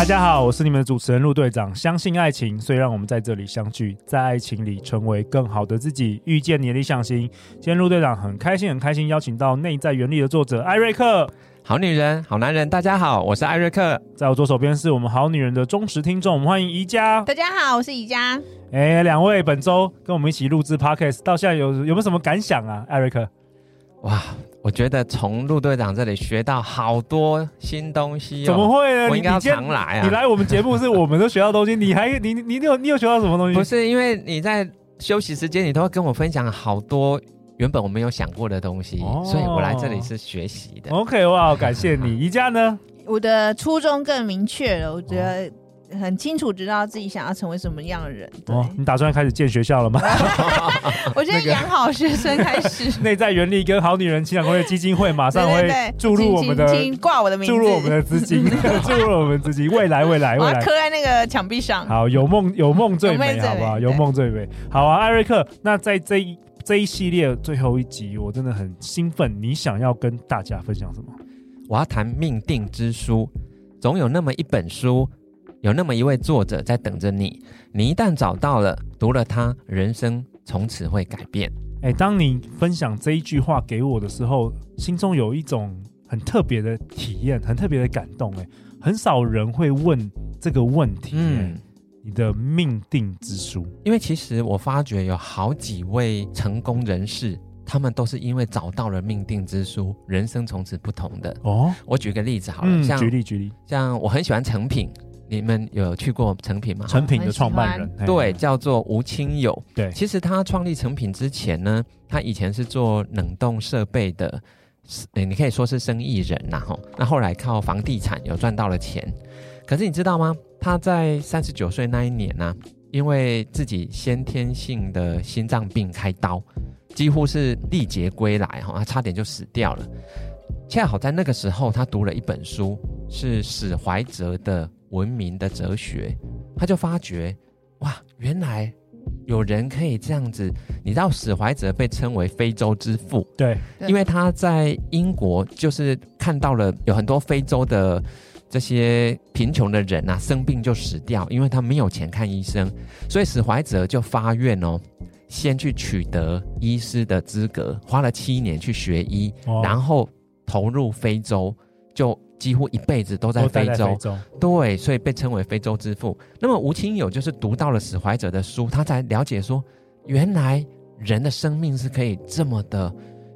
大家好，我是你们的主持人陆队长。相信爱情，所以让我们在这里相聚，在爱情里成为更好的自己，遇见你的理想型。今天陆队长很开心，很开心邀请到《内在原力》的作者艾瑞克。好女人，好男人，大家好，我是艾瑞克。在我左手边是我们好女人的忠实听众，我们欢迎宜家。大家好，我是宜家。哎，两位本周跟我们一起录制 Podcast，到现在有有没有什么感想啊？艾瑞克？哇！我觉得从陆队长这里学到好多新东西。哦，怎么会呢？我应该要常来啊！你来我们节目是我们都学到东西，你还你你你有你有学到什么东西？不是因为你在休息时间，你都会跟我分享好多原本我没有想过的东西，哦、所以我来这里是学习的。OK，哇，感谢你。宜家呢？我的初衷更明确了，我觉得。哦很清楚知道自己想要成为什么样的人。哦，你打算开始建学校了吗？我觉得养好学生开始。内在原力跟好女人情感攻略基金会马上会注入我们的挂我的名字，注入我们的资金，注入我们资金。未来，未来，未来，刻在那个墙壁上。好，有梦，有梦最美，好不好？有梦最美。好啊，艾瑞克。那在这一这一系列最后一集，我真的很兴奋。你想要跟大家分享什么？我要谈命定之书，总有那么一本书。有那么一位作者在等着你，你一旦找到了，读了它，人生从此会改变。哎，当你分享这一句话给我的时候，心中有一种很特别的体验，很特别的感动。哎，很少人会问这个问题。嗯，你的命定之书，因为其实我发觉有好几位成功人士，他们都是因为找到了命定之书，人生从此不同的。哦，我举个例子好了，嗯、像举例举例，像我很喜欢成品。你们有去过成品吗？成品的创办人，对，叫做吴清友。对，其实他创立成品之前呢，他以前是做冷冻设备的，你可以说是生意人呐。吼，那后来靠房地产有赚到了钱。可是你知道吗？他在三十九岁那一年呢、啊，因为自己先天性的心脏病开刀，几乎是历劫归来，哈，他差点就死掉了。恰好在那个时候，他读了一本书，是史怀哲的。文明的哲学，他就发觉，哇，原来有人可以这样子。你知道史怀哲被称为非洲之父，对，因为他在英国就是看到了有很多非洲的这些贫穷的人啊，生病就死掉，因为他没有钱看医生，所以史怀哲就发愿哦，先去取得医师的资格，花了七年去学医，哦、然后投入非洲就。几乎一辈子都在非洲，非洲对，所以被称为非洲之父。那么吴清友就是读到了史怀哲的书，他才了解说，原来人的生命是可以这么的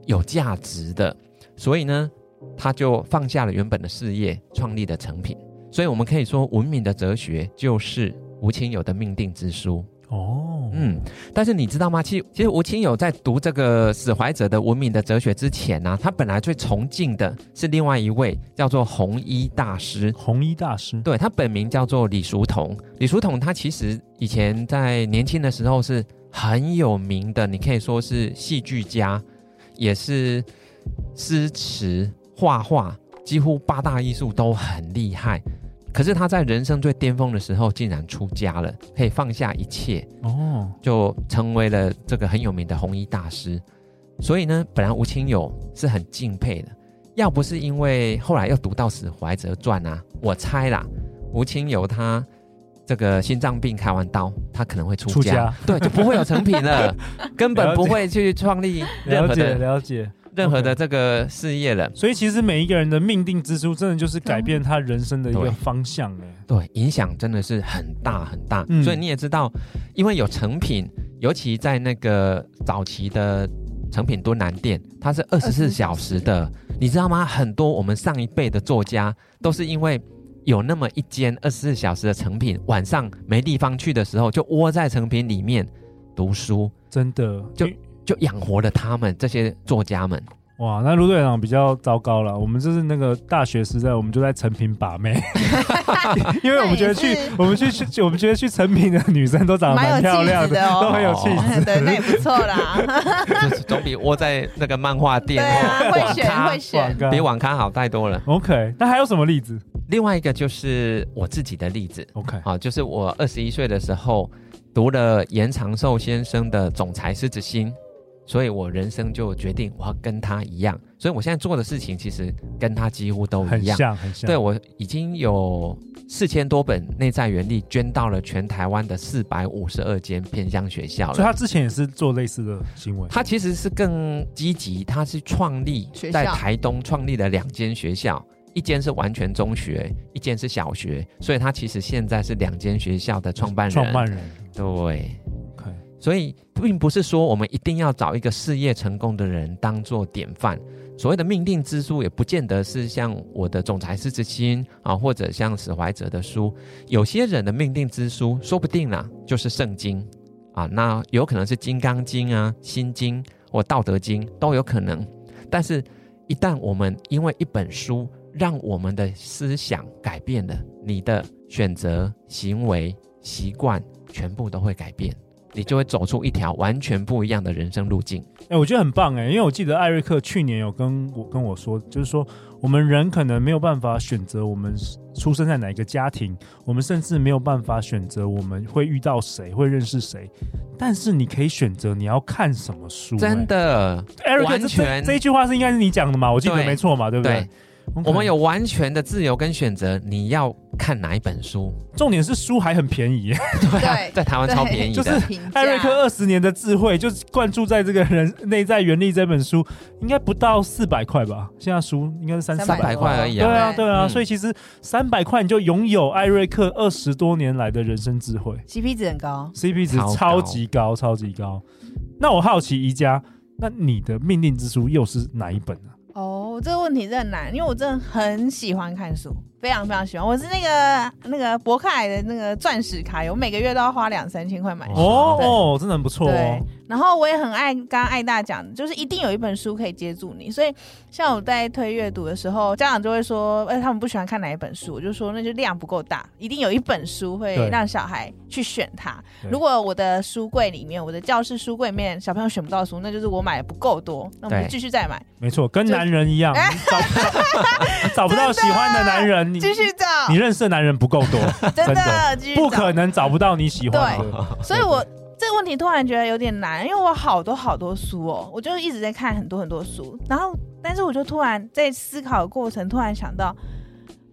有价值的。所以呢，他就放下了原本的事业，创立的成品。所以我们可以说，文明的哲学就是吴清友的命定之书。哦，嗯，但是你知道吗？其实，其实吴清友在读这个史怀哲的文明的哲学之前呢、啊，他本来最崇敬的是另外一位叫做红衣大师。红衣大师，对，他本名叫做李叔同。李叔同他其实以前在年轻的时候是很有名的，你可以说是戏剧家，也是诗词画画，几乎八大艺术都很厉害。可是他在人生最巅峰的时候，竟然出家了，可以放下一切哦，就成为了这个很有名的红衣大师。所以呢，本来吴清友是很敬佩的，要不是因为后来又读到史怀哲传啊，我猜啦，吴清友他这个心脏病开完刀，他可能会出家，出家对，就不会有成品了，根本不会去创立任何的了解。了解任何的这个事业了，所以其实每一个人的命定之书，真的就是改变他人生的一个方向哎，对，影响真的是很大很大。嗯、所以你也知道，因为有成品，尤其在那个早期的成品多南店，它是二十四小时。的你知道吗？很多我们上一辈的作家都是因为有那么一间二十四小时的成品，晚上没地方去的时候，就窝在成品里面读书，真的。就就养活了他们这些作家们。哇，那陆队长比较糟糕了。我们就是那个大学时代，我们就在成品把妹，因为我们觉得去我们去去我们觉得去成品的女生都长得蛮漂亮的，的哦、都很有气质，对，那也不错啦。总比窝在那个漫画店、啊、会选会选，比网咖好太多了。OK，那还有什么例子？另外一个就是我自己的例子。OK，好，就是我二十一岁的时候读了严长寿先生的《总裁狮子心》。所以我人生就决定我要跟他一样，所以我现在做的事情其实跟他几乎都一样，很像很像。对，我已经有四千多本内在原力捐到了全台湾的四百五十二间偏乡学校了。所以他之前也是做类似的行为。他其实是更积极，他是创立在台东创立了两间学校，一间是完全中学，一间是小学，所以他其实现在是两间学校的创办人。创办人，对。所以，并不是说我们一定要找一个事业成功的人当做典范。所谓的命定之书，也不见得是像我的总裁师之心啊，或者像史怀哲的书。有些人的命定之书，说不定啦，就是圣经啊。那有可能是金刚经啊、心经或道德经都有可能。但是，一旦我们因为一本书让我们的思想改变了，你的选择、行为、习惯全部都会改变。你就会走出一条完全不一样的人生路径。哎、欸，我觉得很棒哎、欸，因为我记得艾瑞克去年有跟我跟我说，就是说我们人可能没有办法选择我们出生在哪一个家庭，我们甚至没有办法选择我们会遇到谁，会认识谁，但是你可以选择你要看什么书、欸。真的，艾瑞克这这这一句话是应该是你讲的嘛？我记得没错嘛，对不对？我们有完全的自由跟选择，你要看哪一本书？重点是书还很便宜，对啊，在台湾超便宜的。就是艾瑞克二十年的智慧，就是灌注在这个人内在原力这本书，应该不到四百块吧？现在书应该是三四百块而已啊。对啊，对啊，嗯、所以其实三百块你就拥有艾瑞克二十多年来的人生智慧，CP 值很高，CP 值超级高，超级高。那我好奇宜家，那你的命定之书又是哪一本呢？哦，这个问题真的很难，因为我真的很喜欢看书，非常非常喜欢。我是那个那个博客来的那个钻石卡友，我每个月都要花两三千块买书。哦哦，真的很不错哦。对然后我也很爱，刚刚爱大讲的，就是一定有一本书可以接住你。所以像我在推阅读的时候，家长就会说，哎，他们不喜欢看哪一本书，我就说那就量不够大，一定有一本书会让小孩去选它。如果我的书柜里面，我的教室书柜里面小朋友选不到书，那就是我买的不够多，那我们就继续再买。没错，跟男人一样，就 找不到找不到喜欢的男人，你继续找。你认识的男人不够多，真的，不可能找不到你喜欢的。对，所以我。这个问题突然觉得有点难，因为我好多好多书哦，我就一直在看很多很多书，然后，但是我就突然在思考的过程，突然想到，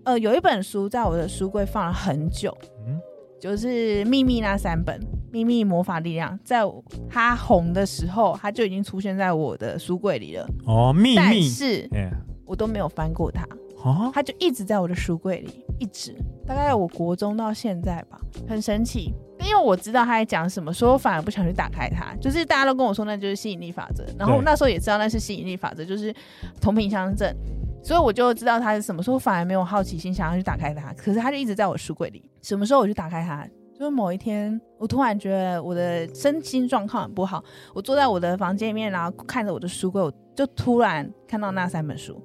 呃，有一本书在我的书柜放了很久，嗯，就是《秘密》那三本，《秘密魔法力量》，在它红的时候，它就已经出现在我的书柜里了。哦，秘密，但是我都没有翻过它，哦，它就一直在我的书柜里，一直，大概我国中到现在吧，很神奇。因为我知道他在讲什么，所以我反而不想去打开它。就是大家都跟我说那就是吸引力法则，然后那时候也知道那是吸引力法则，就是同频相振，所以我就知道它是什么。所以我反而没有好奇心想要去打开它。可是它就一直在我书柜里。什么时候我去打开它？就是某一天，我突然觉得我的身心状况很不好。我坐在我的房间里面，然后看着我的书柜，我就突然看到那三本书，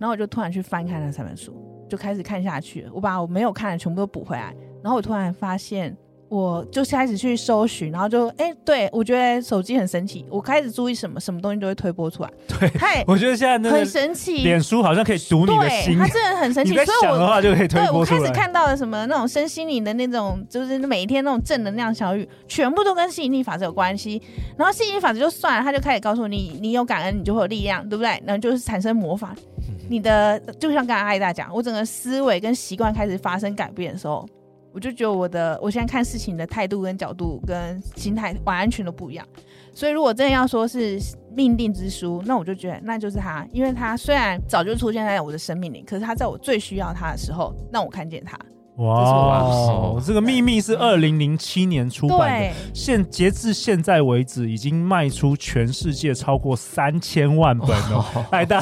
然后我就突然去翻开那三本书，就开始看下去了。我把我没有看的全部都补回来，然后我突然发现。我就开始去搜寻，然后就哎、欸，对我觉得手机很神奇。我开始注意什么，什么东西都会推播出来。对，嘿我觉得现在那很神奇，脸书好像可以读你的心，它真的很神奇。所以我的话就可以推播出来。对，我开始看到了什么那种身心灵的那种，就是每一天那种正能量小语，全部都跟吸引力法则有关系。然后吸引力法则就算了，他就开始告诉你，你有感恩，你就会有力量，对不对？然后就是产生魔法。你的就像刚才艾大讲，我整个思维跟习惯开始发生改变的时候。我就觉得我的我现在看事情的态度跟角度跟心态完全都不一样，所以如果真的要说是命定之书，那我就觉得那就是他，因为他虽然早就出现在我的生命里，可是他在我最需要他的时候，让我看见他。哇，这个秘密是二零零七年出版的，现截至现在为止，已经卖出全世界超过三千万本哦，太 大，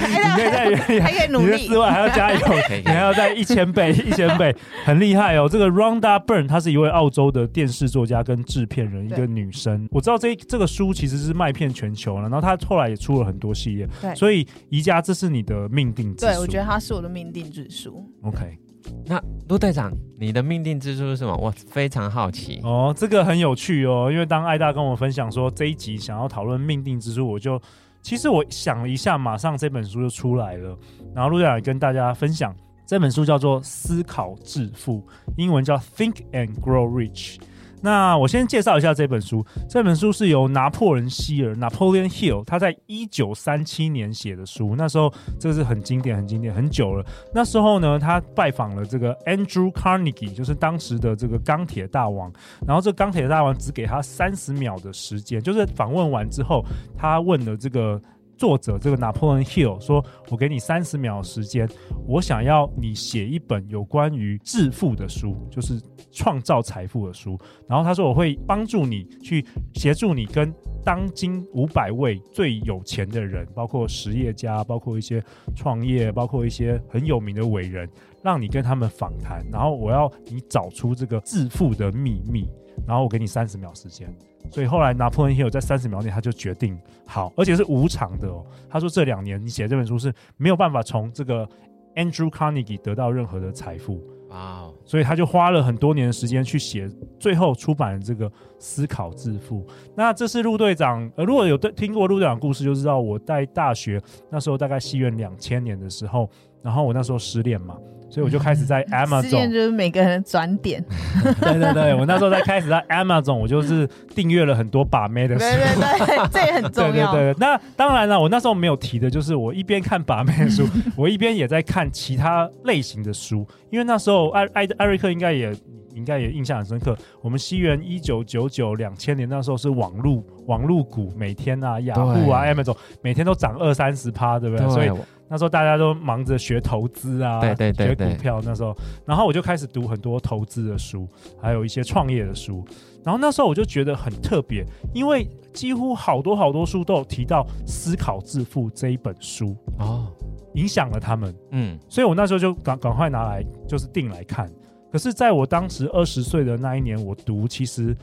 你可以再还可以努力，之外还要加油，你还要再一千倍，一千倍，很厉害哦。这个 Rhonda Byrne，她是一位澳洲的电视作家跟制片人，一个女生。我知道这这个书其实是卖遍全球了，然后她后来也出了很多系列。对，所以宜家，这是你的命定之书。对，我觉得它是我的命定之书。OK。那陆队长，你的命定之书是什么？我非常好奇哦，这个很有趣哦。因为当艾大跟我分享说这一集想要讨论命定之书，我就其实我想了一下，马上这本书就出来了。然后陆队长也跟大家分享这本书叫做《思考致富》，英文叫 Think and Grow Rich。那我先介绍一下这本书。这本书是由拿破仑希尔 （Napoleon Hill） 他在一九三七年写的书。那时候这是很经典、很经典、很久了。那时候呢，他拜访了这个 Andrew Carnegie，就是当时的这个钢铁大王。然后这钢铁大王只给他三十秒的时间，就是访问完之后，他问了这个。作者这个拿破仑 Hill 说：“我给你三十秒时间，我想要你写一本有关于致富的书，就是创造财富的书。然后他说我会帮助你去协助你跟当今五百位最有钱的人，包括实业家，包括一些创业，包括一些很有名的伟人，让你跟他们访谈。然后我要你找出这个致富的秘密。然后我给你三十秒时间。”所以后来拿破仑 Hill 在三十秒内他就决定好，而且是无偿的哦。他说这两年你写这本书是没有办法从这个 Andrew Carnegie 得到任何的财富啊.所以他就花了很多年的时间去写，最后出版了这个《思考致富》。那这是陆队长，呃，如果有对听过陆队长故事，就知道我在大学那时候大概西元两千年的时候，然后我那时候失恋嘛。所以我就开始在 Amazon，就是每个人转点。对对对，我那时候在开始在 Amazon，我就是订阅了很多把妹的书。对对对，这也很重要。对对对，那当然了，我那时候没有提的就是，我一边看把妹的书，我一边也在看其他类型的书，因为那时候艾艾艾瑞克应该也应该也印象很深刻。我们西元一九九九两千年那时候是网路网络股，每天啊雅虎啊 Amazon 每天都涨二三十趴，对不对？对，所以。那时候大家都忙着学投资啊，对对对，学股票。那时候，然后我就开始读很多投资的书，还有一些创业的书。然后那时候我就觉得很特别，因为几乎好多好多书都有提到《思考致富》这一本书哦，影响了他们。嗯，所以我那时候就赶赶快拿来就是订来看。可是，在我当时二十岁的那一年，我读其实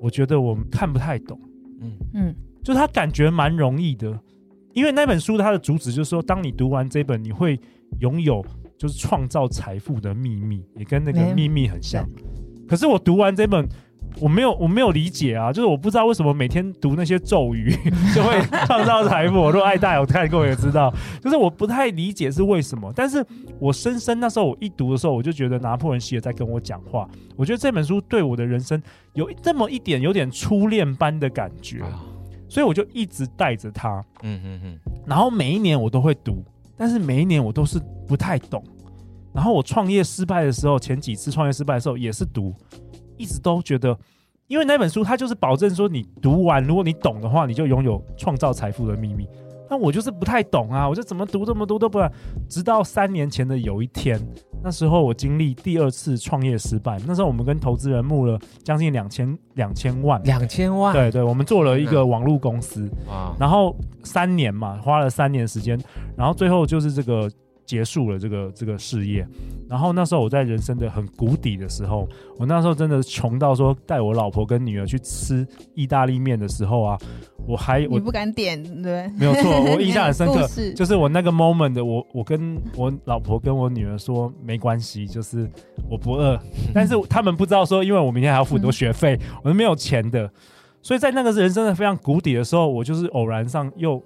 我觉得我看不太懂。嗯嗯，就他感觉蛮容易的。因为那本书它的主旨就是说，当你读完这本，你会拥有就是创造财富的秘密，也跟那个秘密很像。可是我读完这本，我没有我没有理解啊，就是我不知道为什么每天读那些咒语就会创造财富。我如果爱大有看过也知道，就是我不太理解是为什么。但是我深深那时候我一读的时候，我就觉得拿破仑希尔在跟我讲话。我觉得这本书对我的人生有这么一点有点初恋般的感觉。所以我就一直带着它，嗯嗯嗯，然后每一年我都会读，但是每一年我都是不太懂。然后我创业失败的时候，前几次创业失败的时候也是读，一直都觉得，因为那本书它就是保证说你读完，如果你懂的话，你就拥有创造财富的秘密。那我就是不太懂啊，我就怎么读这么多都不懂。直到三年前的有一天。那时候我经历第二次创业失败，那时候我们跟投资人募了将近两千两千万，两千万，对对，我们做了一个网络公司，啊，然后三年嘛，花了三年时间，然后最后就是这个。结束了这个这个事业，然后那时候我在人生的很谷底的时候，我那时候真的穷到说带我老婆跟女儿去吃意大利面的时候啊，我还我你不敢点对？没有错，我 印象很深刻，就是我那个 moment 的我，我跟我老婆跟我女儿说没关系，就是我不饿，但是他们不知道说，因为我明天还要付很多学费，我是没有钱的，所以在那个人生的非常谷底的时候，我就是偶然上又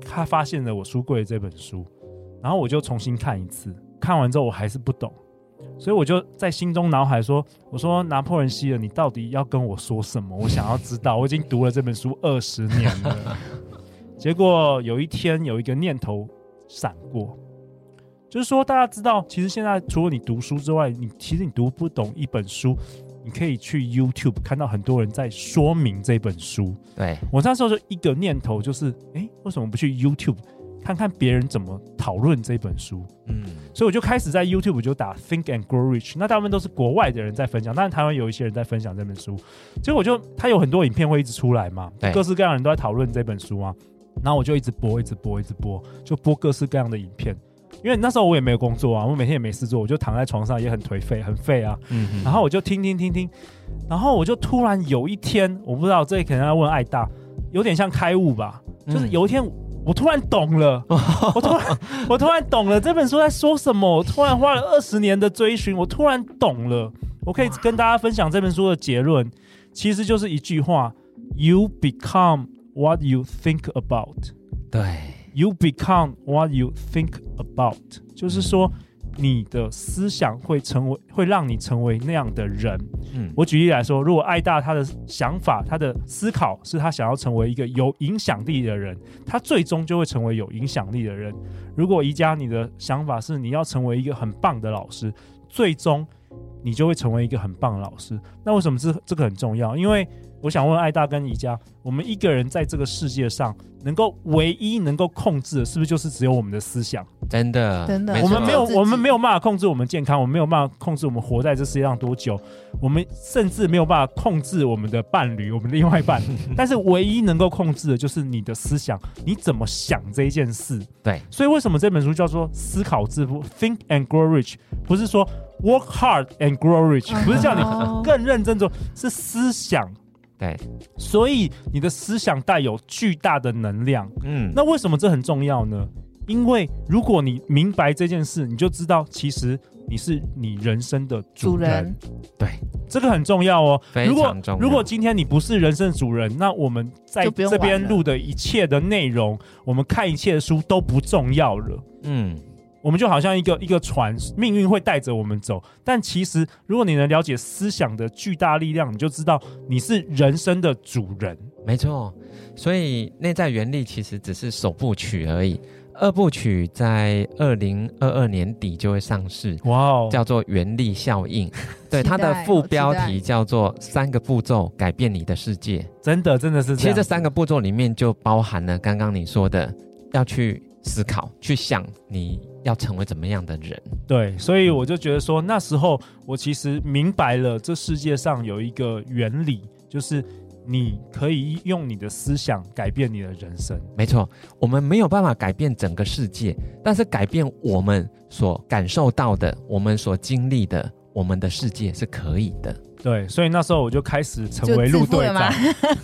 他发现了我书柜这本书。然后我就重新看一次，看完之后我还是不懂，所以我就在心中脑海说：“我说拿破仑希尔，你到底要跟我说什么？我想要知道。我已经读了这本书二十年了，结果有一天有一个念头闪过，就是说大家知道，其实现在除了你读书之外，你其实你读不懂一本书，你可以去 YouTube 看到很多人在说明这本书。对，我那时候就一个念头就是：哎，为什么不去 YouTube？看看别人怎么讨论这本书。嗯，所以我就开始在 YouTube 就打 Think and Grow Rich，那大部分都是国外的人在分享，当然台湾有一些人在分享这本书。结果我就他有很多影片会一直出来嘛，各式各样的人都在讨论这本书啊，然后我就一直播，一直播，一直播，就播各式各样的影片。因为那时候我也没有工作啊，我每天也没事做，我就躺在床上也很颓废，很废啊。嗯。然后我就听听听听，然后我就突然有一天，我不知道这里可能要问爱大，有点像开悟吧，就是有一天我突然懂了，嗯、我突然我突然懂了这本书在说什么，我突然花了二十年的追寻，我突然懂了，我可以跟大家分享这本书的结论，其实就是一句话：You become what you think about。对。You become what you think about，就是说，你的思想会成为，会让你成为那样的人。嗯，我举例来说，如果爱大他的想法，他的思考是他想要成为一个有影响力的人，他最终就会成为有影响力的人。如果宜家你的想法是你要成为一个很棒的老师，最终你就会成为一个很棒的老师。那为什么这这个很重要？因为我想问艾大跟宜家，我们一个人在这个世界上，能够唯一能够控制的，是不是就是只有我们的思想？真的，真的，我们没有，我们没有办法控制我们健康，我们没有办法控制我们活在这世界上多久，我们甚至没有办法控制我们的伴侣，我们的另外一半。但是唯一能够控制的，就是你的思想，你怎么想这一件事？对，所以为什么这本书叫做《思考致富》（Think and Grow Rich）？不是说 Work hard and grow rich，不是叫你更认真做，是思想。对，所以你的思想带有巨大的能量。嗯，那为什么这很重要呢？因为如果你明白这件事，你就知道其实你是你人生的主人。主人对，这个很重要哦。非常重要。如果如果今天你不是人生的主人，那我们在这边录的一切的内容，我们看一切的书都不重要了。嗯。我们就好像一个一个船，命运会带着我们走。但其实，如果你能了解思想的巨大力量，你就知道你是人生的主人。没错，所以内在原力其实只是首部曲而已，二部曲在二零二二年底就会上市。哇哦，叫做原力效应。对，它的副标题叫做“三个步骤改变你的世界”。真的，真的是。其实这三个步骤里面就包含了刚刚你说的，要去思考，去想你。要成为怎么样的人？对，所以我就觉得说，那时候我其实明白了，这世界上有一个原理，就是你可以用你的思想改变你的人生。没错，我们没有办法改变整个世界，但是改变我们所感受到的，我们所经历的，我们的世界是可以的。对，所以那时候我就开始成为路队长，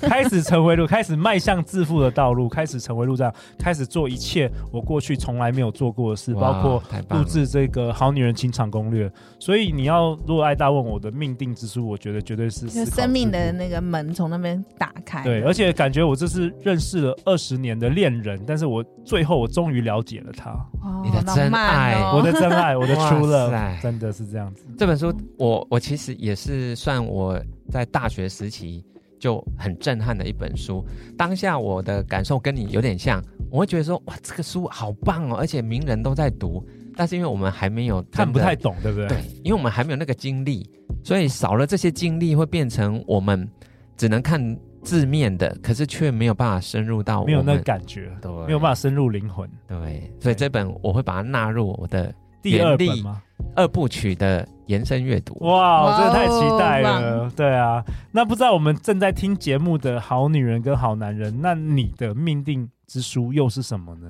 开始成为路，开始迈向致富的道路，开始成为路长，开始做一切我过去从来没有做过的事，包括录制这个《好女人情场攻略》。所以你要如果爱大问我的命定之书，我觉得绝对是生命的那个门从那边打开。对，而且感觉我这是认识了二十年的恋人，但是我最后我终于了解了他，哦、你的真爱，哦、我的真爱，我的 true love，真的是这样子。这本书，我我其实也是。算我在大学时期就很震撼的一本书，当下我的感受跟你有点像，我会觉得说哇，这个书好棒哦，而且名人都在读，但是因为我们还没有看不太懂，对不对？对，因为我们还没有那个经历，所以少了这些经历，会变成我们只能看字面的，可是却没有办法深入到，没有那个感觉，对，没有办法深入灵魂，对，所以这本我会把它纳入我的第二本吗？二部曲的延伸阅读，哇，我真的太期待了。对啊，那不知道我们正在听节目的好女人跟好男人，那你的命定之书又是什么呢？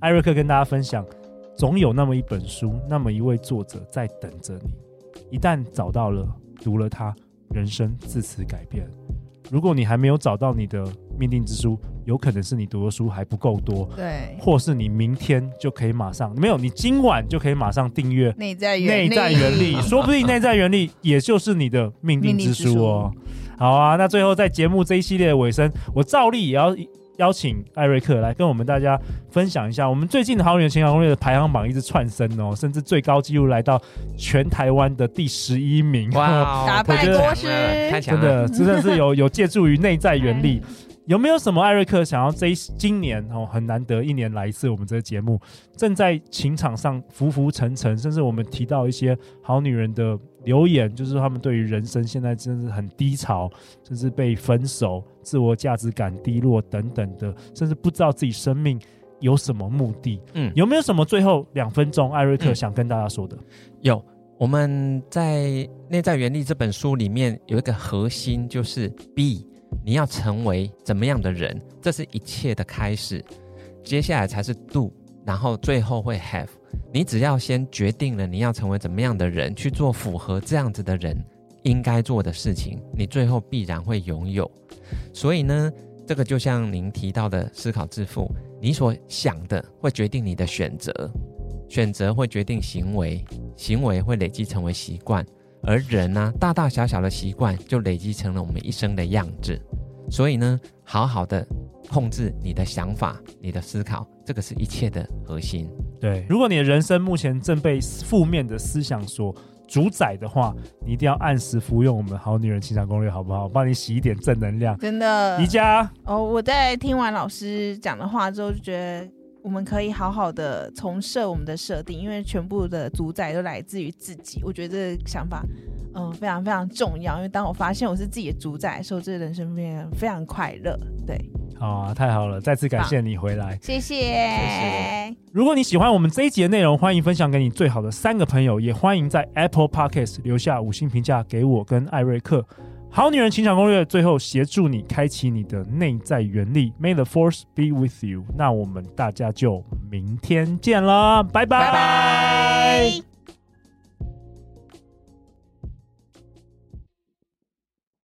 艾瑞克跟大家分享，总有那么一本书，那么一位作者在等着你。一旦找到了，读了它，人生自此改变。如果你还没有找到你的命定之书，有可能是你读的书还不够多，对，或是你明天就可以马上没有，你今晚就可以马上订阅内在原力，内在原力，说不定内在原理也就是你的命定之书哦。好啊，那最后在节目这一系列的尾声，我照例也要。邀请艾瑞克来跟我们大家分享一下，我们最近的好女人情场攻略的排行榜一直窜升哦，甚至最高纪录来到全台湾的第十一名。哇，打败国师，真的真的是有有借助于内在原力。有没有什么艾瑞克想要这一今年哦，很难得一年来一次我们这个节目，正在情场上浮浮沉沉，甚至我们提到一些好女人的留言，就是他们对于人生现在真的是很低潮，甚至被分手、自我价值感低落等等的，甚至不知道自己生命有什么目的？嗯，有没有什么最后两分钟，艾瑞克想跟大家说的？嗯、有，我们在《内在原力》这本书里面有一个核心，就是 be，你要成为怎么样的人，这是一切的开始，接下来才是 do，然后最后会 have。你只要先决定了你要成为怎么样的人，去做符合这样子的人应该做的事情，你最后必然会拥有。所以呢，这个就像您提到的思考致富，你所想的会决定你的选择，选择会决定行为，行为会累积成为习惯，而人呢、啊，大大小小的习惯就累积成了我们一生的样子。所以呢，好好的控制你的想法、你的思考，这个是一切的核心。对，如果你的人生目前正被负面的思想所主宰的话，你一定要按时服用我们好女人情场攻略，好不好？帮你洗一点正能量。真的，宜家哦，我在听完老师讲的话之后，就觉得我们可以好好的重设我们的设定，因为全部的主宰都来自于自己。我觉得这个想法，嗯、呃，非常非常重要。因为当我发现我是自己的主宰的时候，这个人生变得非常快乐。对。好啊，太好了！再次感谢你回来，谢谢。谢谢。如果你喜欢我们这一集的内容，欢迎分享给你最好的三个朋友，也欢迎在 Apple Podcast 留下五星评价给我跟艾瑞克。好女人情场攻略，最后协助你开启你的内在原力。May the force be with you。那我们大家就明天见了，拜拜。拜拜。